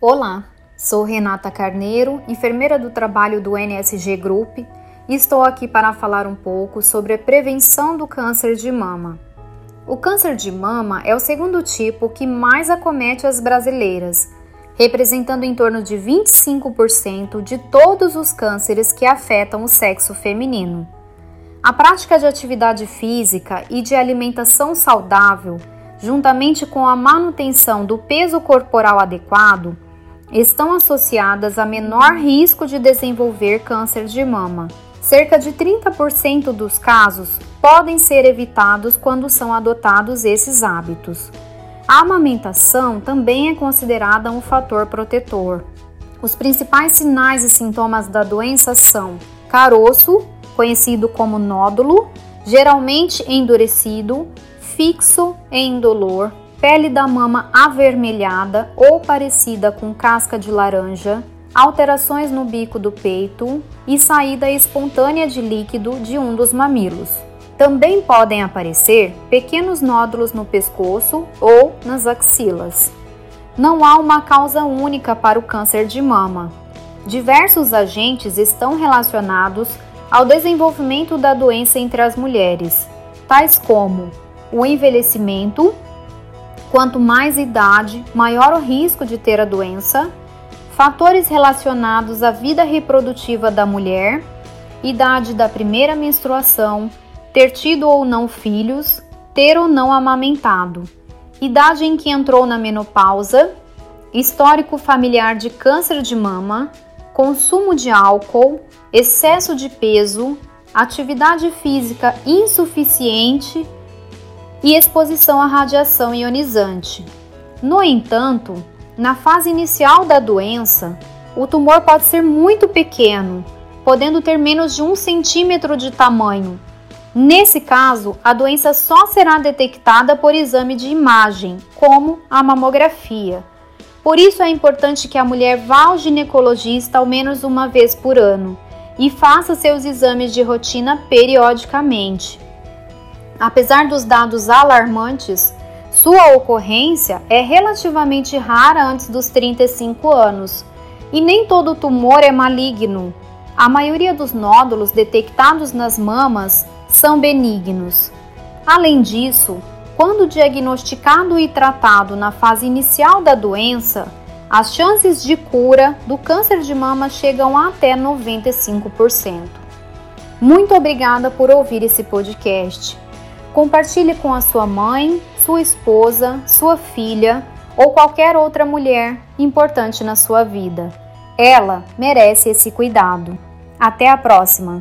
Olá, sou Renata Carneiro, enfermeira do trabalho do NSG Group e estou aqui para falar um pouco sobre a prevenção do câncer de mama. O câncer de mama é o segundo tipo que mais acomete as brasileiras, representando em torno de 25% de todos os cânceres que afetam o sexo feminino. A prática de atividade física e de alimentação saudável, juntamente com a manutenção do peso corporal adequado, estão associadas a menor risco de desenvolver câncer de mama. Cerca de 30% dos casos podem ser evitados quando são adotados esses hábitos. A amamentação também é considerada um fator protetor. Os principais sinais e sintomas da doença são caroço, conhecido como nódulo, geralmente endurecido, fixo e indolor, pele da mama avermelhada ou parecida com casca de laranja, alterações no bico do peito e saída espontânea de líquido de um dos mamilos. Também podem aparecer pequenos nódulos no pescoço ou nas axilas. Não há uma causa única para o câncer de mama. Diversos agentes estão relacionados ao desenvolvimento da doença entre as mulheres, tais como o envelhecimento, Quanto mais idade, maior o risco de ter a doença. Fatores relacionados à vida reprodutiva da mulher, idade da primeira menstruação, ter tido ou não filhos, ter ou não amamentado, idade em que entrou na menopausa, histórico familiar de câncer de mama, consumo de álcool, excesso de peso, atividade física insuficiente e exposição à radiação ionizante. No entanto, na fase inicial da doença, o tumor pode ser muito pequeno, podendo ter menos de um centímetro de tamanho. Nesse caso, a doença só será detectada por exame de imagem, como a mamografia. Por isso é importante que a mulher vá ao ginecologista ao menos uma vez por ano e faça seus exames de rotina periodicamente. Apesar dos dados alarmantes, sua ocorrência é relativamente rara antes dos 35 anos e nem todo tumor é maligno. A maioria dos nódulos detectados nas mamas são benignos. Além disso, quando diagnosticado e tratado na fase inicial da doença, as chances de cura do câncer de mama chegam até 95%. Muito obrigada por ouvir esse podcast. Compartilhe com a sua mãe, sua esposa, sua filha ou qualquer outra mulher importante na sua vida. Ela merece esse cuidado. Até a próxima!